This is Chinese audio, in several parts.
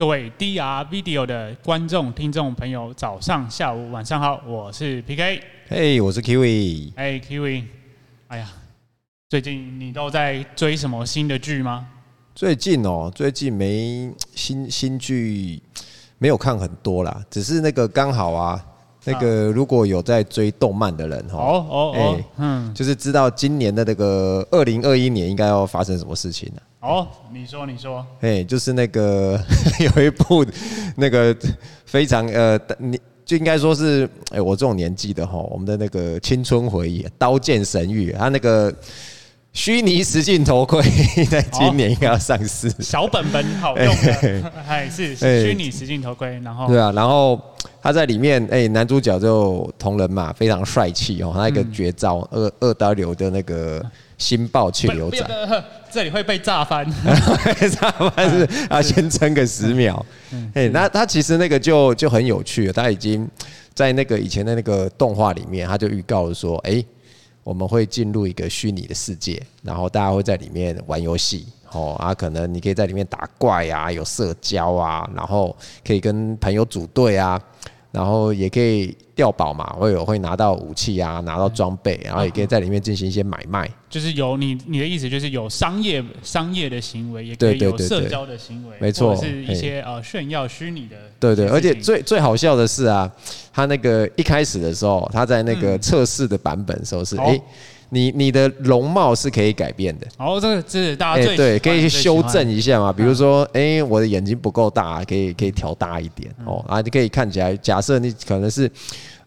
各位 DR Video 的观众、听众朋友，早上、下午、晚上好，我是 PK，嘿，hey, 我是 Kiwi，哎，Kiwi，哎呀，最近你都在追什么新的剧吗？最近哦，最近没新新剧，没有看很多啦，只是那个刚好啊，那个如果有在追动漫的人哈，哦哦哦，嗯，就是知道今年的那个二零二一年应该要发生什么事情了。哦，你说你说，哎，就是那个 有一部那个非常呃，你就应该说是哎，我这种年纪的哈，我们的那个青春回忆《刀剑神域》，它那个 虚拟实境头盔在今年应该要上市，小本本好用的，哎是 虚拟实境头盔，然后对啊，然后他在里面哎，男主角就同人嘛，非常帅气哦，他一个绝招二二刀流的那个。星爆气流斩，这里会被炸翻。炸翻是啊，先撑个十秒。哎，那他其实那个就就很有趣了。他已经在那个以前的那个动画里面，他就预告了说：“哎，我们会进入一个虚拟的世界，然后大家会在里面玩游戏。哦，啊，可能你可以在里面打怪啊，有社交啊，然后可以跟朋友组队啊。”然后也可以掉宝嘛，会有会拿到武器啊，拿到装备，然后也可以在里面进行一些买卖。就是有你你的意思，就是有商业商业的行为，也可以有社交的行为，没错，是一些呃炫耀虚拟的。对对，而且最最好笑的是啊，他那个一开始的时候，他在那个测试的版本的时候是哎。你你的容貌是可以改变的。哦，这个这是大家最、欸、对，可以去修正一下嘛。比如说，哎、欸，我的眼睛不够大，可以可以调大一点哦。啊，你可以看起来，假设你可能是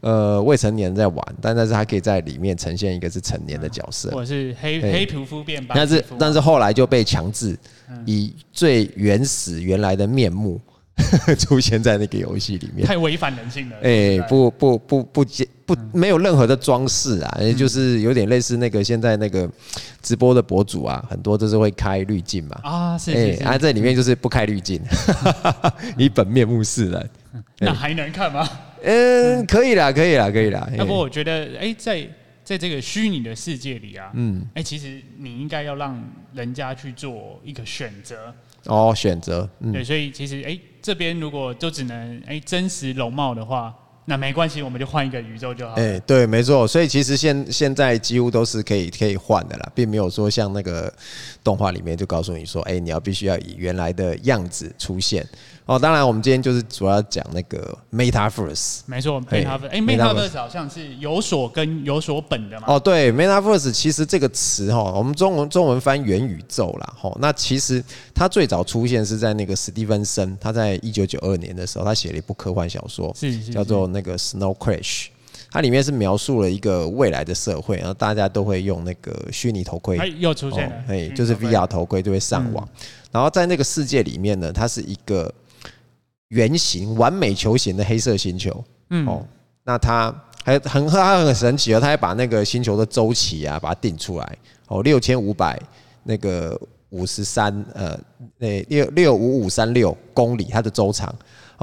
呃未成年在玩，但但是他可以在里面呈现一个是成年的角色，或者是黑黑皮肤变白。但是但是后来就被强制以最原始原来的面目。出现在那个游戏里面，太违反人性了。哎，不不不不不，没有任何的装饰啊，也就是有点类似那个现在那个直播的博主啊，很多都是会开滤镜嘛。啊，是是是。哎，在里面就是不开滤镜，你本面目示人。那还能看吗？嗯，可以啦，可以啦，可以啦。要不我觉得，哎，在在这个虚拟的世界里啊，嗯，哎，其实你应该要让人家去做一个选择。哦，选择。对，所以其实，哎。这边如果就只能哎真实容貌的话，那没关系，我们就换一个宇宙就好。哎，对，没错。所以其实现现在几乎都是可以可以换的啦，并没有说像那个动画里面就告诉你说，哎，你要必须要以原来的样子出现。哦，当然，我们今天就是主要讲那个 Metaverse。没错，Metaverse。哎，Metaverse 好像是有所跟、有所本的嘛。哦，对，Metaverse 其实这个词哈，我们中文中文翻元宇宙啦。哈，那其实它最早出现是在那个史蒂芬森，他在一九九二年的时候，他写了一部科幻小说，叫做那个 Snow Crash。它里面是描述了一个未来的社会，然后大家都会用那个虚拟头盔。又出现了，哎，就是 VR 头盔就会上网。然后在那个世界里面呢，它是一个。圆形完美球形的黑色星球，嗯，哦，那它还很它很神奇哦，它还把那个星球的周期啊，把它定出来，哦，六千五百那个五十三呃，那六六五五三六公里，它的周长。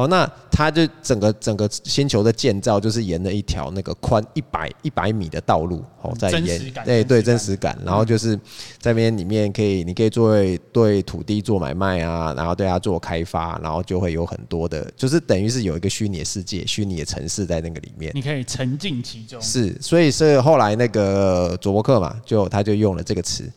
哦，那它就整个整个星球的建造，就是沿着一条那个宽一百一百米的道路，哦，在沿，对对，真实感。然后就是在那边里面可以，你可以作为对土地做买卖啊，然后对它做开发，然后就会有很多的，就是等于是有一个虚拟的世界、虚拟的城市在那个里面，你可以沉浸其中。是，所以是后来那个佐伯克嘛，就他就用了这个词，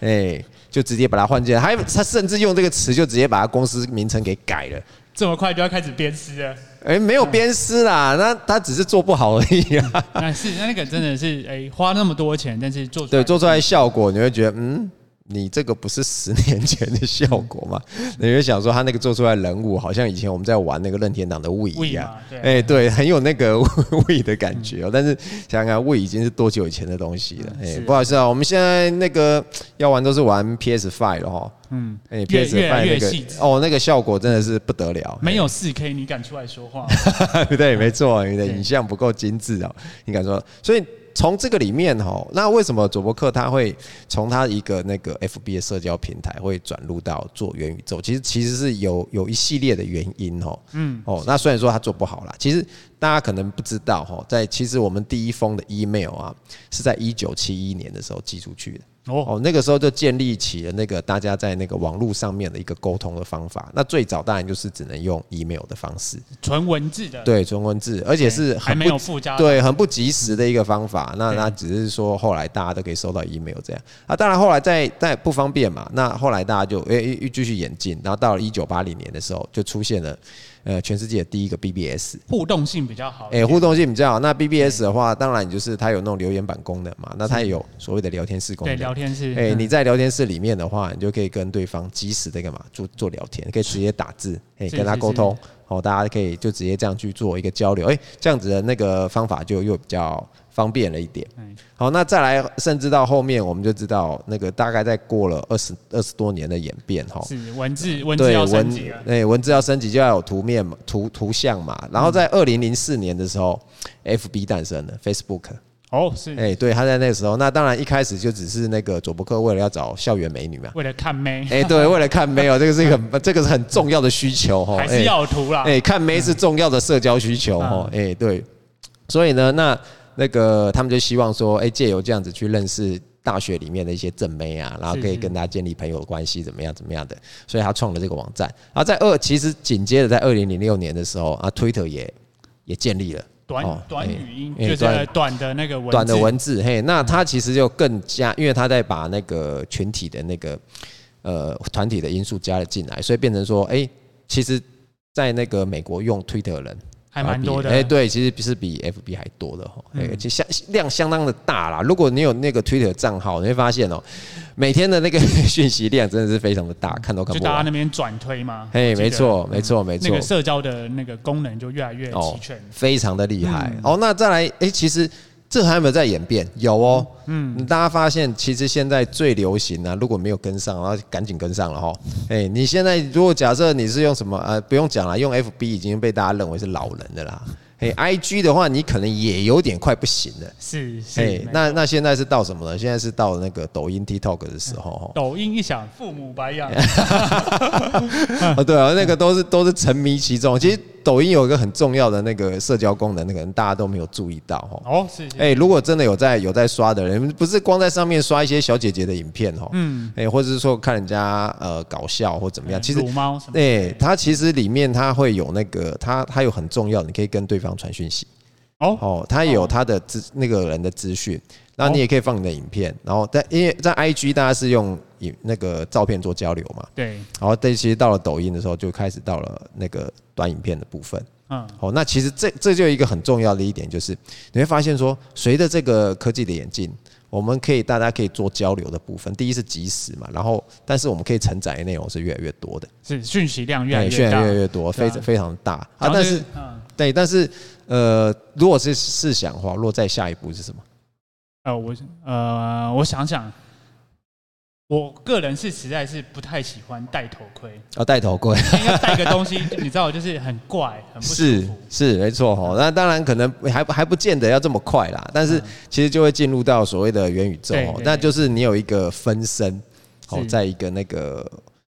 哎，就直接把它换进来，还他甚至用这个词就直接把他公司名称给改了。这么快就要开始鞭尸了？哎，没有鞭尸啦，那他只是做不好而已啊。那是那个真的是哎，花那么多钱，但是做出来对做出来效果，你会觉得嗯。你这个不是十年前的效果吗？你就想说他那个做出来人物，好像以前我们在玩那个任天堂的 Wii 一样，哎，对，很有那个 Wii 的感觉哦。但是想想看，Wii 已经是多久以前的东西了？哎，不好意思啊，我们现在那个要玩都是玩 PS Five 了哈。嗯，哎，PS Five 那个哦，那个效果真的是不得了。没有四 K，你敢出来说话？对，没错，你的影像不够精致哦，你敢说？所以。从这个里面哈，那为什么佐伯克他会从他一个那个 FB 的社交平台会转入到做元宇宙？其实其实是有有一系列的原因哦。嗯哦，那虽然说他做不好啦，其实大家可能不知道哈，在其实我们第一封的 email 啊，是在一九七一年的时候寄出去的。哦哦，那个时候就建立起了那个大家在那个网络上面的一个沟通的方法。那最早当然就是只能用 email 的方式，纯文字的，对，纯文字，而且是还没有附加，对，很不及时的一个方法。那那只是说后来大家都可以收到 email 这样啊。当然后来在在不方便嘛，那后来大家就诶又继续演进，然后到了一九八零年的时候就出现了。呃，全世界第一个 BBS 互动性比较好，哎、欸，互动性比较好。那 BBS 的话，当然就是它有那种留言板功能嘛，那它也有所谓的聊天室功能。对，聊天室。哎、欸，你在聊天室里面的话，你就可以跟对方及时的干嘛做做聊天，可以直接打字，哎、欸，跟他沟通。哦，大家可以就直接这样去做一个交流，哎、欸，这样子的那个方法就又比较方便了一点。好，那再来，甚至到后面我们就知道，那个大概在过了二十二十多年的演变，哈，是文字文字要升级了，对，文字要升级就要有图面嘛，图图像嘛。然后在二零零四年的时候，FB 诞生了，Facebook。哦，是，哎，对，他在那个时候，那当然一开始就只是那个佐伯克为了要找校园美女嘛，为了看妹，哎，对，为了看妹哦，这个是一个，这个是很重要的需求哈，还是要图啦，哎，看妹是重要的社交需求哈，哎，对，所以呢，那那个他们就希望说，哎，借由这样子去认识大学里面的一些正妹啊，然后可以跟大家建立朋友的关系，怎么样怎么样的，所以他创了这个网站，然后在二，其实紧接着在二零零六年的时候啊，Twitter 也也建立了。短短语音就是短的那个文字，短的文字，嘿，那他其实就更加，因为他在把那个群体的那个呃团体的因素加了进来，所以变成说，哎，其实，在那个美国用 Twitter 的人。还蛮多的，哎，对，其实是比 FB 还多的哈，哎，就相量相当的大啦。如果你有那个 Twitter 账号，你会发现哦，每天的那个 讯息量真的是非常的大，看都看不完。就大家那边转推嘛，哎，没错，没错，没错。那个社交的那个功能就越来越齐全，非常的厉害。哦，那再来，哎，其实。这还有没有在演变？有哦，嗯，大家发现其实现在最流行啊，如果没有跟上，然后赶紧跟上了哈。哎，你现在如果假设你是用什么呃，不用讲了，用 FB 已经被大家认为是老人的啦。哎，IG 的话，你可能也有点快不行了。是是。哎，那那现在是到什么呢？现在是到那个抖音 TikTok 的时候。抖音一响，父母白养。哦，对啊，那个都是都是沉迷其中。其实抖音有一个很重要的那个社交功能，那个人大家都没有注意到哈。哦，是。哎，如果真的有在有在刷的人，不是光在上面刷一些小姐姐的影片哈。嗯。哎，或者是说看人家呃搞笑或怎么样，其实。猫哎，它其实里面它会有那个，它它有很重要，你可以跟对方。传讯息哦。哦，他有他的资那个人的资讯，然后你也可以放你的影片，然后在因为在 IG 大家是用影那个照片做交流嘛，对，然后这其实到了抖音的时候就开始到了那个短影片的部分，嗯，好，那其实这这就一个很重要的一点就是你会发现说，随着这个科技的演进。我们可以，大家可以做交流的部分。第一是即时嘛，然后，但是我们可以承载的内容是越来越多的，是讯息量越来越大，越来越多，非常非常大。啊。但是，对，但是，呃，如果是试想的话，落在下一步是什么？呃，我呃，我想想。我个人是实在是不太喜欢戴头盔。哦，戴头盔，因为戴个东西，你知道，就是很怪，很不舒服。是是没错哈，那当然可能还还不见得要这么快啦，但是其实就会进入到所谓的元宇宙，那就是你有一个分身哦，在一个那个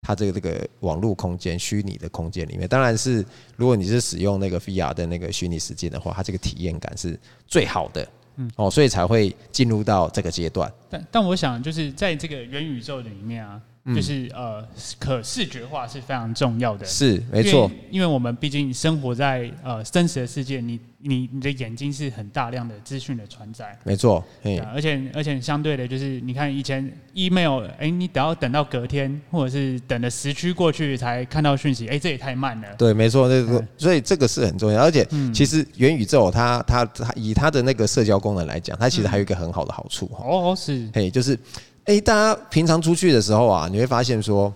它这个这个网络空间、虚拟的空间里面，当然是如果你是使用那个 VR 的那个虚拟世界的话，它这个体验感是最好的。嗯，哦，所以才会进入到这个阶段。但但我想，就是在这个元宇宙里面啊。就是呃，可视觉化是非常重要的，是没错，因为我们毕竟生活在呃真实的世界，你你你的眼睛是很大量的资讯的传载，没错，而且而且相对的，就是你看以前 email，哎，你等要等到隔天，或者是等了时区过去才看到讯息，哎，这也太慢了。对，没错，这个所以这个是很重要，而且其实元宇宙它它它以它的那个社交功能来讲，它其实还有一个很好的好处哦，是，嘿，就是。哎，大家平常出去的时候啊，你会发现说，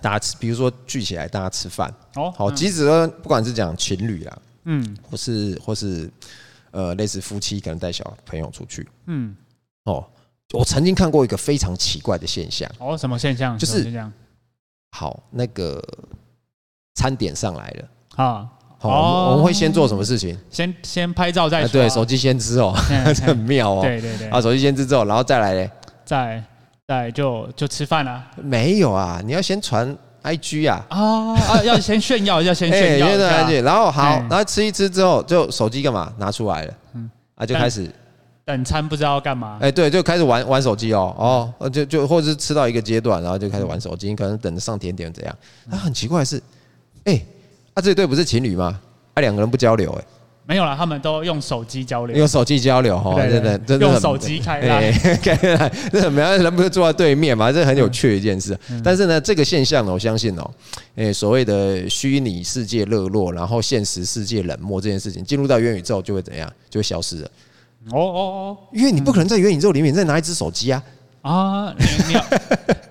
大家吃，比如说聚起来大家吃饭，哦，好，即使说不管是讲情侣啊，嗯，或是或是呃类似夫妻可能带小朋友出去，嗯，哦，我曾经看过一个非常奇怪的现象，哦，什么现象？就是这样，好，那个餐点上来了。啊，好，我们会先做什么事情？先先拍照再说，对，手机先吃哦，这很妙哦，对对对，啊，手机先吃之后，然后再来嘞。再再就就吃饭了？没有啊，你要先传 IG 啊啊啊！要先炫耀，要先 炫耀，然后好，然后吃一吃之后，就手机干嘛拿出来了？嗯，啊，就开始等餐不知道要干嘛。哎，对，就开始玩玩手机哦，哦，就就或者是吃到一个阶段，然后就开始玩手机，你可能等着上甜点怎样？那很奇怪的是，哎，啊这对不是情侣吗？啊两个人不交流，哎。没有了，他们都用手机交流，用手机交流哈，真的，真的用手机开来，开来，这没有人不是坐在对面嘛？这很有趣的一件事。但是呢，这个现象呢，我相信哦，诶，所谓的虚拟世界热络，然后现实世界冷漠这件事情，进入到元宇宙就会怎样？就会消失了。哦哦哦，因为你不可能在元宇宙里面再拿一只手机啊。啊，你你要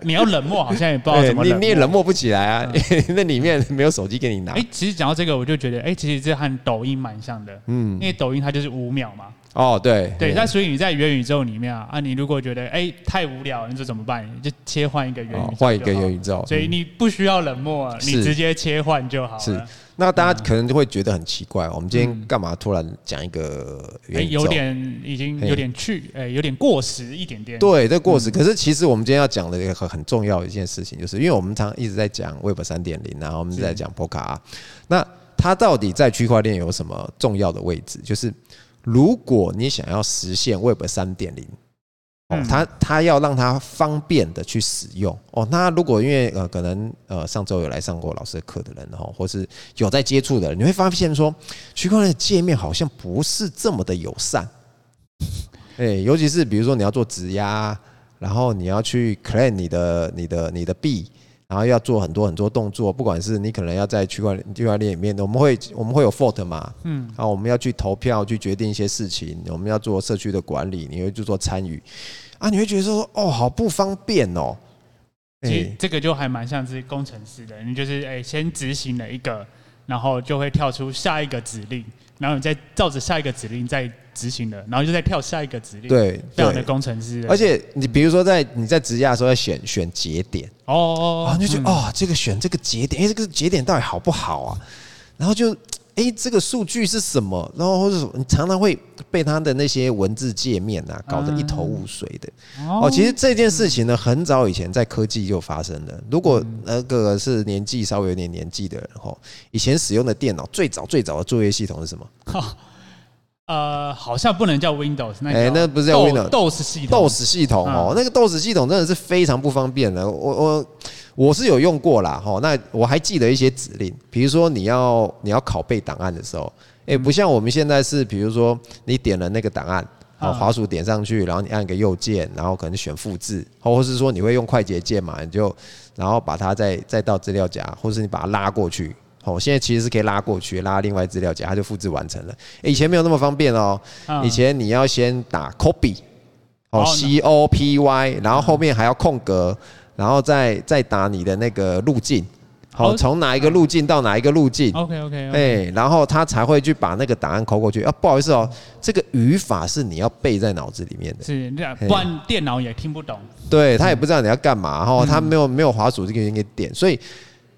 你要冷漠，好像也不知道怎么冷漠，你你也冷漠不起来啊！那里面没有手机给你拿。哎，其实讲到这个，我就觉得，哎，其实这和抖音蛮像的，嗯，因为抖音它就是五秒嘛。哦，对对，那所以你在元宇宙里面啊，啊，你如果觉得哎太无聊，你就怎么办？你就切换一个元宇宙，换一个元宇宙，所以你不需要冷漠，你直接切换就好了。是。那大家可能就会觉得很奇怪，我们今天干嘛突然讲一个元宇宙？有点已经有点去，哎，有点过时一点点。对，这过时。可是其实我们今天要讲的一个很很重要的一件事情，就是因为我们常一直在讲 Web 三点零，然后我们在讲 Polka。那它到底在区块链有什么重要的位置？就是如果你想要实现 Web 三点零。哦，他他要让他方便的去使用哦。那如果因为呃，可能呃，上周有来上过老师的课的人哈，或是有在接触的人，你会发现说，区块链的界面好像不是这么的友善。哎，尤其是比如说你要做质押，然后你要去 claim 你的你的你的币，然后要做很多很多动作，不管是你可能要在区块区块链里面，我们会我们会有 vote 嘛，嗯，然后我们要去投票去决定一些事情，我们要做社区的管理，你会去做参与。啊，你会觉得说，哦，好不方便哦。其实这个就还蛮像是工程师的，你就是哎，先执行了一个，然后就会跳出下一个指令，然后你再照着下一个指令再执行的，然后就再跳下一个指令。对，这样的工程师。而且你比如说在你在质押的时候要选选节点，哦哦哦，你就觉得哦，这个选这个节点，哎，这个节点到底好不好啊？然后就。哎，这个数据是什么？然后或者你常常会被他的那些文字界面啊搞得一头雾水的。哦，其实这件事情呢，很早以前在科技就发生了。如果那个是年纪稍微有点年纪的人哈，以前使用的电脑最早最早的作业系统是什么？呃，好像不能叫 Windows，那哎，那不是叫 Windows，DOS 系统，DOS 系统哦，那个 DOS 系统真的是非常不方便的。我我。我是有用过啦，哈，那我还记得一些指令，比如说你要你要拷贝档案的时候，诶，不像我们现在是，比如说你点了那个档案，好，滑鼠点上去，然后你按个右键，然后可能选复制，或者是说你会用快捷键嘛，你就然后把它再再到资料夹，或是你把它拉过去，好，现在其实是可以拉过去，拉另外资料夹，它就复制完成了。以前没有那么方便哦，以前你要先打 copy，哦，C O P Y，然后后面还要空格。然后再再打你的那个路径，好，从哪一个路径到哪一个路径？OK OK，哎，然后他才会去把那个答案抠过去啊。不好意思哦，这个语法是你要背在脑子里面的，是不然电脑也听不懂。对，他也不知道你要干嘛，然后，他没有没有滑鼠这个给点，所以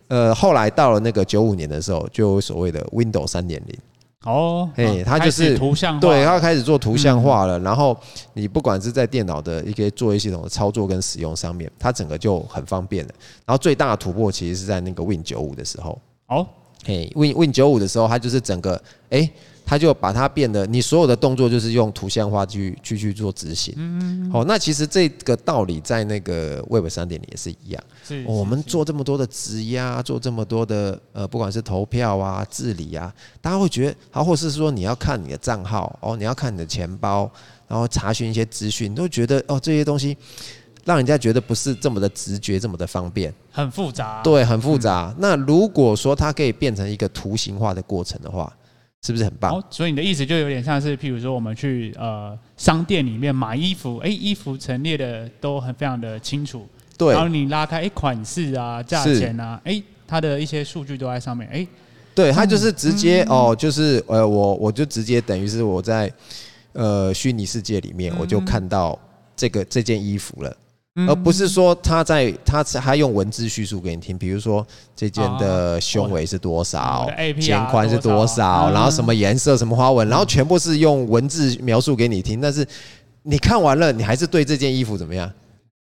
呃，后来到了那个九五年的时候，就有所谓的 Windows 三点零。哦，哎，它就是图像化，对，它开始做图像化了。然后你不管是在电脑的一些作业系统的操作跟使用上面，它整个就很方便了。然后最大的突破其实是在那个 Win 九五的时候。哦，哎，Win Win 九五的时候，它就是整个哎。他就把它变得，你所有的动作就是用图像化去去去做执行。嗯，好，那其实这个道理在那个 Web 三点零也是一样。是，我们做这么多的质押，做这么多的呃，不管是投票啊、治理啊，大家会觉得，好，或是说你要看你的账号哦，你要看你的钱包，然后查询一些资讯，都觉得哦，这些东西让人家觉得不是这么的直觉，这么的方便，很复杂。对，很复杂。那如果说它可以变成一个图形化的过程的话，是不是很棒？哦，所以你的意思就有点像是，譬如说我们去呃商店里面买衣服，哎，衣服陈列的都很非常的清楚。对。然后你拉开，哎，款式啊，价钱啊，哎，它的一些数据都在上面。哎，对，它就是直接哦，就是呃，我我就直接等于是我在呃虚拟世界里面，我就看到这个这件衣服了。而不是说他在他他用文字叙述给你听，比如说这件的胸围是多少，肩宽是多少，然后什么颜色、什么花纹，然后全部是用文字描述给你听。但是你看完了，你还是对这件衣服怎么样？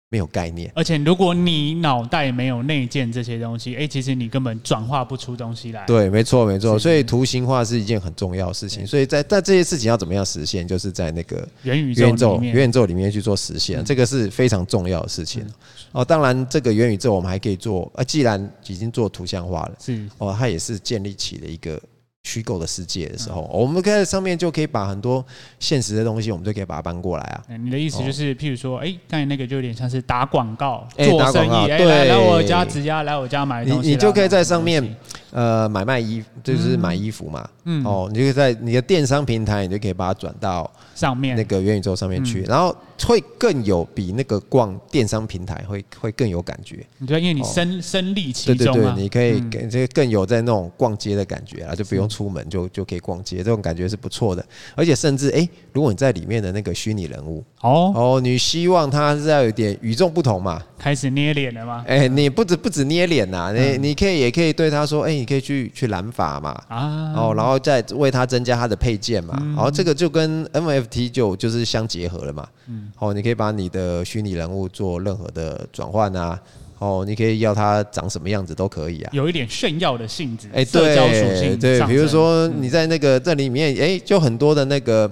没有概念。而且如果你脑袋没有内建这些东西，哎、欸，其实你根本转化不出东西来。对，没错，没错。所以图形化是一件很重要的事情。所以在在这些事情要怎么样实现，就是在那个元宇宙、元宇宙里面去做实现，这个是非常重要的事情。哦，当然这个元宇宙我们还可以做，呃，既然已经做图像化了，是哦，它也是建立起了一个。虚构的世界的时候，我们可以在上面就可以把很多现实的东西，我们就可以把它搬过来啊。你的意思就是，譬如说，哎，刚才那个就有点像是打广告、做生意，哎，来来我家直接来我家买东西，你你就可以在上面。呃，买卖衣就是买衣服嘛，嗯，哦，你就在你的电商平台，你就可以把它转到上面。那个元宇宙上面去，然后会更有比那个逛电商平台会会更有感觉。你觉得因为你身身历其中，对对对，你可以更这个更有在那种逛街的感觉啊，就不用出门就就可以逛街，这种感觉是不错的。而且甚至哎，如果你在里面的那个虚拟人物，哦。哦，你希望他是要有点与众不同嘛，开始捏脸了吗？哎，你不止不止捏脸呐，你你可以也可以对他说，哎。你可以去去染发嘛，啊，哦，然后再为他增加他的配件嘛，然后这个就跟 NFT 就就是相结合了嘛，嗯，哦，你可以把你的虚拟人物做任何的转换啊，哦，你可以要它长什么样子都可以啊，有一点炫耀的性质，哎，对对，比如说你在那个这里面，哎，就很多的那个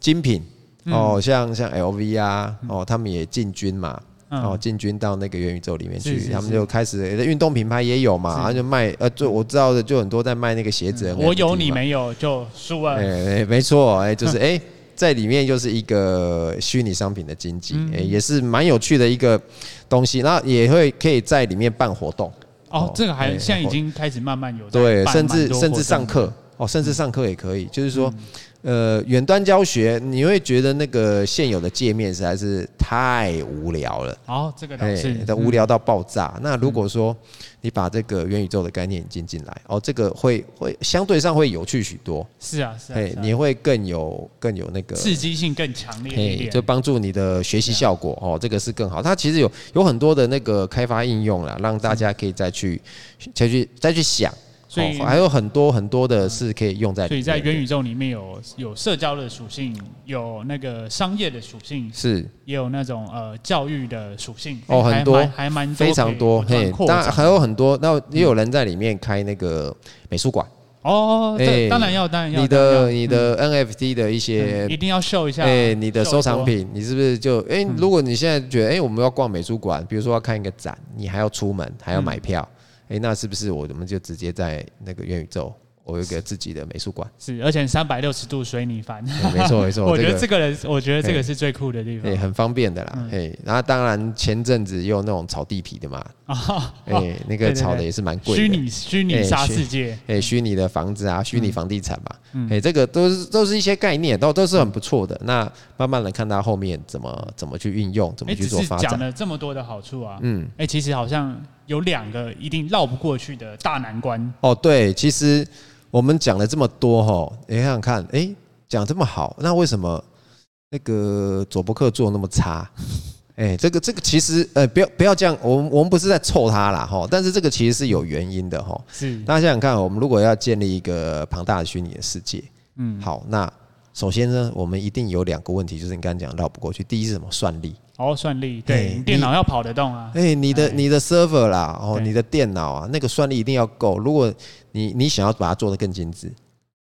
精品，哦，像像 LV 啊，哦，他们也进军嘛。哦，进军到那个元宇宙里面去，他们就开始运动品牌也有嘛，然后就卖呃，就我知道的就很多在卖那个鞋子。我有你没有就输了。哎，没错，哎，就是 哎，在里面就是一个虚拟商品的经济，哎，也是蛮有趣的一个东西。然后也会可以在里面办活动。哦，这个还现在已经开始慢慢有对，甚至甚至上课哦，甚至上课也可以，就是说。呃，远端教学你会觉得那个现有的界面实在是太无聊了。哦，这个倒是，欸、无聊到爆炸。嗯、那如果说你把这个元宇宙的概念引进进来，哦，这个会会相对上会有趣许多。是啊，是啊，是啊，你会更有更有那个刺激性更强烈一点，就帮助你的学习效果。哦，这个是更好。它其实有有很多的那个开发应用啦，让大家可以再去再去再去想。所以还有很多很多的是可以用在，所以在元宇宙里面有有社交的属性，有那个商业的属性，是。也有那种呃教育的属性哦，很多还蛮非常多，嘿，当然还有很多，那也有人在里面开那个美术馆。哦，对，当然要当然要，你的你的 NFT 的一些一定要秀一下，哎，你的收藏品，你是不是就哎，如果你现在觉得哎，我们要逛美术馆，比如说要看一个展，你还要出门还要买票。哎、欸，那是不是我们就直接在那个元宇宙，我有一个自己的美术馆？是，而且三百六十度随你翻。没错没错，我觉得这个人，我觉得这个是最酷的地方。对，很方便的啦。嘿、嗯，然后当然前阵子也有那种炒地皮的嘛。啊，哎，那个炒的也是蛮贵的。虚拟虚拟沙世界，哎，虚拟的房子啊，虚拟房地产嘛。哎、嗯，这个都是都是一些概念，都都是很不错的。那慢慢的看它后面怎么怎么去运用，怎么去做发展。讲了这么多的好处啊，嗯，哎，其实好像。有两个一定绕不过去的大难关哦。对，其实我们讲了这么多哈，你想想看，哎，讲这么好，那为什么那个佐伯克做那么差？哎，这个这个其实呃，不要不要这样，我们我们不是在臭他啦哈，但是这个其实是有原因的哈。是，大家想想看，我们如果要建立一个庞大的虚拟的世界，嗯，好，那首先呢，我们一定有两个问题，就是你刚刚讲绕不过去。第一是什么？算力。哦，算力对，电脑要跑得动啊。哎，你的你的 server 啦，哦，你的电脑啊，那个算力一定要够。如果你你想要把它做得更精致，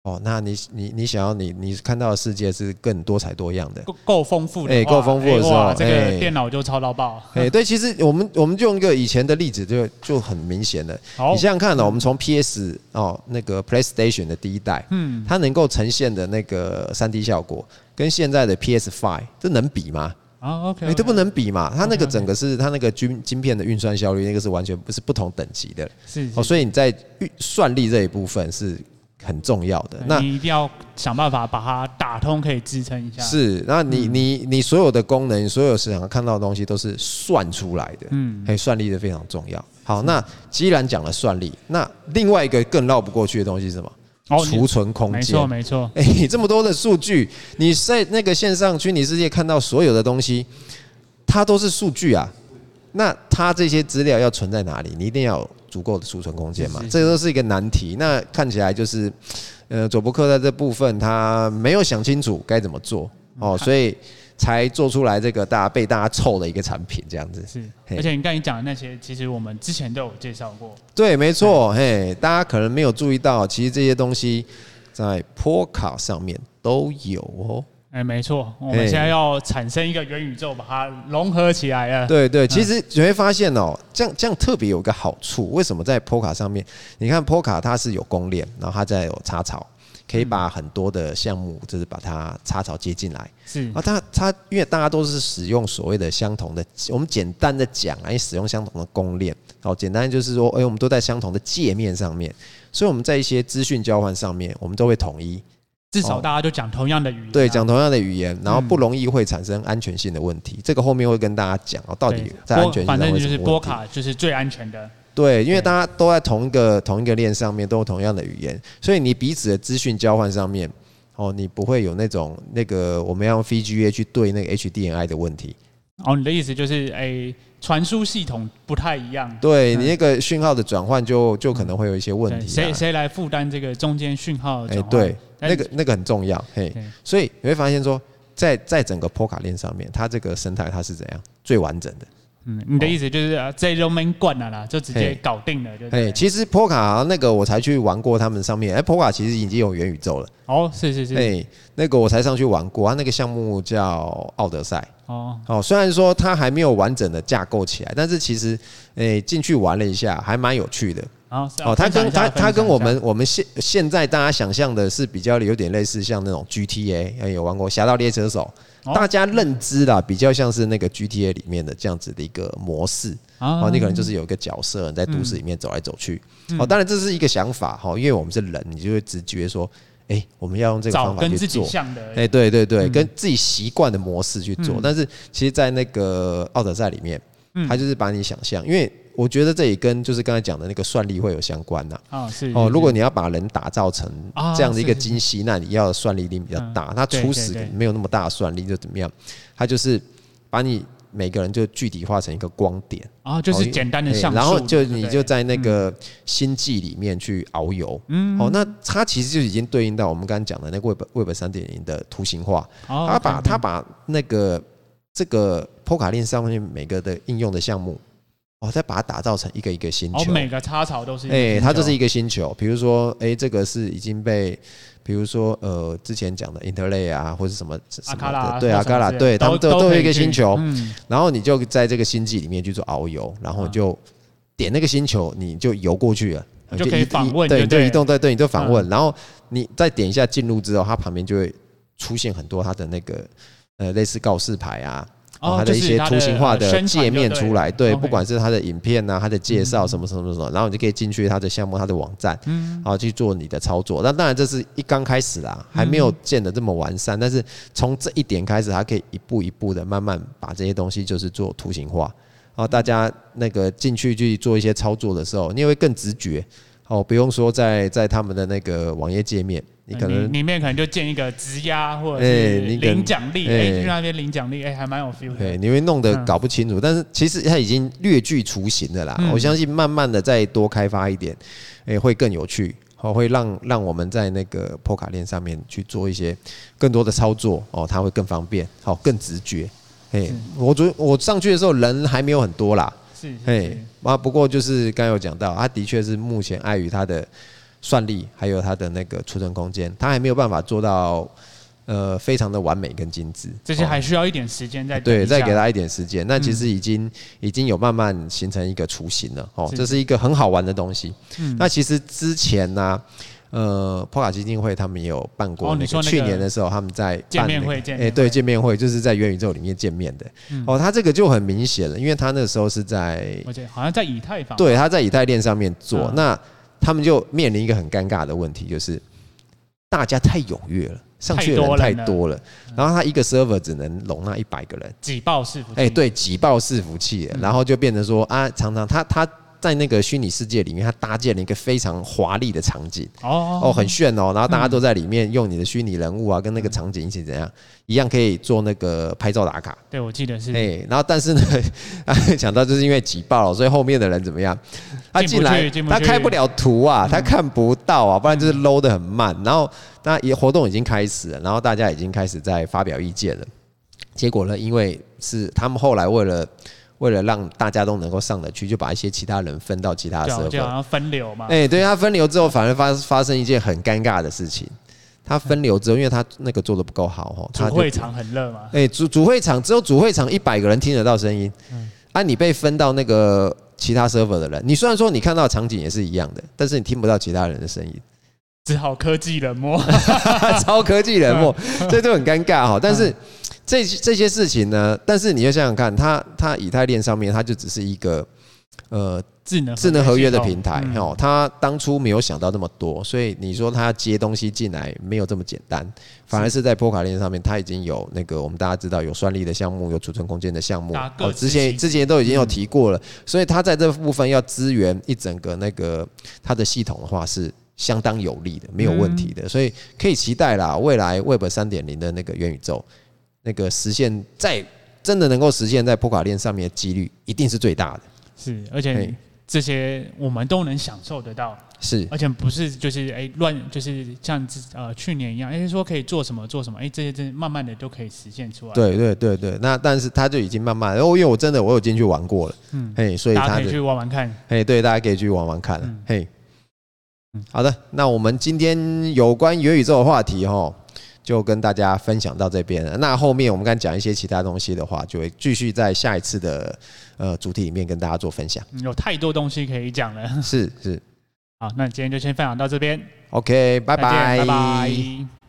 哦，那你你你想要你你看到的世界是更多彩多样的，够够丰富的，哎，够丰富的时候，这个电脑就超到爆。哎，对，其实我们我们就用一个以前的例子就就很明显的，你想想看呢，我们从 PS 哦那个 PlayStation 的第一代，嗯，它能够呈现的那个三 D 效果，跟现在的 PS Five 这能比吗？啊，OK，哎，都不能比嘛。它那个整个是它那个晶晶片的运算效率，那个是完全不是不同等级的。是哦，所以你在运算力这一部分是很重要的。那你一定要想办法把它打通，可以支撑一下。是，那你你你所有的功能，所有市场看到的东西都是算出来的。嗯，哎，算力的非常重要。好，那既然讲了算力，那另外一个更绕不过去的东西是什么？储存空间，没错没错。哎，这么多的数据，你在那个线上虚拟世界看到所有的东西，它都是数据啊。那它这些资料要存在哪里？你一定要有足够的储存空间嘛。这都是一个难题。那看起来就是，呃，佐伯克在这部分他没有想清楚该怎么做哦，所以才做出来这个大家被大家臭的一个产品，这样子。是，而且你刚才讲的那些，其实我们之前都有介绍过。对，没错，嘿，大家可能没有注意到，其实这些东西在 Polka 上面都有哦。哎、欸，没错，我们现在要产生一个元宇宙，把它融合起来了。对对，其实你会发现哦，这样这样特别有一个好处。为什么在 Polka 上面？你看 Polka 它是有公链，然后它再有插槽，可以把很多的项目就是把它插槽接进来。是啊，它它因为大家都是使用所谓的相同的，我们简单的讲啊，使用相同的公链。好，简单就是说，哎，我们都在相同的界面上面，所以我们在一些资讯交换上面，我们都会统一。至少大家就讲同样的语言，对，讲同样的语言，然后不容易会产生安全性的问题。这个后面会跟大家讲哦，到底在安全性上，反正就是波卡就是最安全的。对，因为大家都在同一个同一个链上面，都有同样的语言，所以你彼此的资讯交换上面，哦，你不会有那种那个我们要用 VGA 去对那个 HDMI 的问题。哦，你的意思就是，哎、欸，传输系统不太一样，对你那个讯号的转换就就可能会有一些问题。谁谁来负担这个中间讯号？哎，对，那个那个很重要。嘿，所以你会发现说，在在整个波卡链上面，它这个生态它是怎样最完整的？嗯，你的意思就是啊，这都没灌了啦，就直接搞定了，就对。其实波卡那个我才去玩过，他们上面哎，波卡其实已经有元宇宙了。哦，是是是。哎，那个我才上去玩过，它那个项目叫奥德赛。哦哦，虽然说它还没有完整的架构起来，但是其实哎进去玩了一下，还蛮有趣的。哦，它跟它它跟我们我们现现在大家想象的是比较有点类似，像那种 GTA，有玩过《侠盗猎车手》。大家认知啦，比较像是那个 GTA 里面的这样子的一个模式哦，你可能就是有一个角色在都市里面走来走去哦。当然这是一个想法哈，因为我们是人，你就会直觉说，哎，我们要用这个方法去做。哎，对对对，跟自己习惯的模式去做。但是其实，在那个奥德赛里面，他就是把你想象，因为。我觉得这也跟就是刚才讲的那个算力会有相关呐。啊，是哦。如果你要把人打造成这样的一个精细，那你要的算力一定比较大。那初始没有那么大的算力，就怎么样？它就是把你每个人就具体化成一个光点啊，就是简单的像素。然后就你就在那个星际里面去遨游。嗯。哦，那它其实就已经对应到我们刚刚讲的那个 Web Web 三点零的图形化。它把它把那个这个波卡链上面每个的应用的项目。哦，再把它打造成一个一个星球，每个插槽都是，哎，它就是一个星球。比如说，哎、欸，这个是已经被，比如说，呃，之前讲的 Interlay 啊，或者什么什么的，对，阿卡拉，对，他们都都有一个星球。然后你就在这个星际里面去做遨游，然后就点那个星球，你就游过去了，就可以访问，对，你就移动，对，对，你就访问。然后你再点一下进入之后，它旁边就会出现很多它的那个，呃，类似告示牌啊。哦，它的一些图形化的界面出来，对，不管是它的影片呐，它的介绍什么什么什么，然后你就可以进去它的项目、它的网站，嗯，然后去做你的操作。那当然这是一刚开始啦，还没有建的这么完善。但是从这一点开始，它可以一步一步的慢慢把这些东西就是做图形化。然后大家那个进去去做一些操作的时候，你也会更直觉。哦，不用说在在他们的那个网页界面。你可能里面可能就建一个质押或者是领奖励，哎，去那边领奖励，哎，还蛮有 feel 的。对，你会弄得搞不清楚，但是其实它已经略具雏形的啦。我相信慢慢的再多开发一点，哎，会更有趣，哦，会让让我们在那个破卡链上面去做一些更多的操作，哦，它会更方便，好，更直觉。哎，我昨我上去的时候人还没有很多啦，是，哎，啊，不过就是刚有讲到，它的确是目前碍于它的。算力还有它的那个储存空间，它还没有办法做到呃非常的完美跟精致，这些还需要一点时间再对，再给它一点时间。那其实已经已经有慢慢形成一个雏形了哦，这是一个很好玩的东西。那其实之前呢，呃，波卡基金会他们也有办过，那个去年的时候他们在见面会，哎，对，见面会就是在元宇宙里面见面的。哦，他这个就很明显了，因为他那时候是在，而且好像在以太坊，对，他在以太链上面做那。他们就面临一个很尴尬的问题，就是大家太踊跃了，上去的人太多了，然后他一个 server 只能容纳一百个人，挤爆伺服器，哎，对，挤爆伺服器，然后就变成说啊，常常他他。在那个虚拟世界里面，他搭建了一个非常华丽的场景哦哦，很炫哦，然后大家都在里面用你的虚拟人物啊，跟那个场景一起怎样，一样可以做那个拍照打卡。对，我记得是。哎，然后但是呢，讲到就是因为挤爆了，所以后面的人怎么样？他进来，他开不了图啊，他看不到啊，不然就是 load 得很慢。然后那也活动已经开始了，然后大家已经开始在发表意见了。结果呢，因为是他们后来为了为了让大家都能够上得去，就把一些其他人分到其他的 server，就好像分流嘛。哎，对，他分流之后，反而发发生一件很尴尬的事情。他分流之后，因为他那个做的不够好哈，主会场很热嘛。哎，主主会场只有主会场一百个人听得到声音。嗯。啊，你被分到那个其他 server 的人，你虽然说你看到场景也是一样的，但是你听不到其他人的声音，只好科技冷漠，超科技冷漠，这就很尴尬哈。但是这这些事情呢，但是你要想想看，它它以太链上面，它就只是一个。呃，智能智能合约的平台哦，它当初没有想到那么多，所以你说它接东西进来没有这么简单，反而是在波卡链上面，它已经有那个我们大家知道有算力的项目，有储存空间的项目哦，之前之前都已经有提过了，所以它在这部分要支援一整个那个它的系统的话是相当有利的，没有问题的，所以可以期待啦，未来 Web 三点零的那个元宇宙那个实现在真的能够实现在波卡链上面的几率一定是最大的。是，而且这些我们都能享受得到。是，而且不是就是哎乱，就是像呃去年一样，哎说可以做什么做什么，哎这些真慢慢的都可以实现出来。对对对对，那但是他就已经慢慢，哦因为我真的我有进去玩过了，嗯，嘿，所以大家可以去玩玩看。嘿，对，大家可以去玩玩看了，嘿，好的，那我们今天有关元宇宙的话题哈。就跟大家分享到这边了。那后面我们刚讲一些其他东西的话，就会继续在下一次的呃主题里面跟大家做分享。有太多东西可以讲了。是是。好，那今天就先分享到这边。OK，拜拜。拜拜。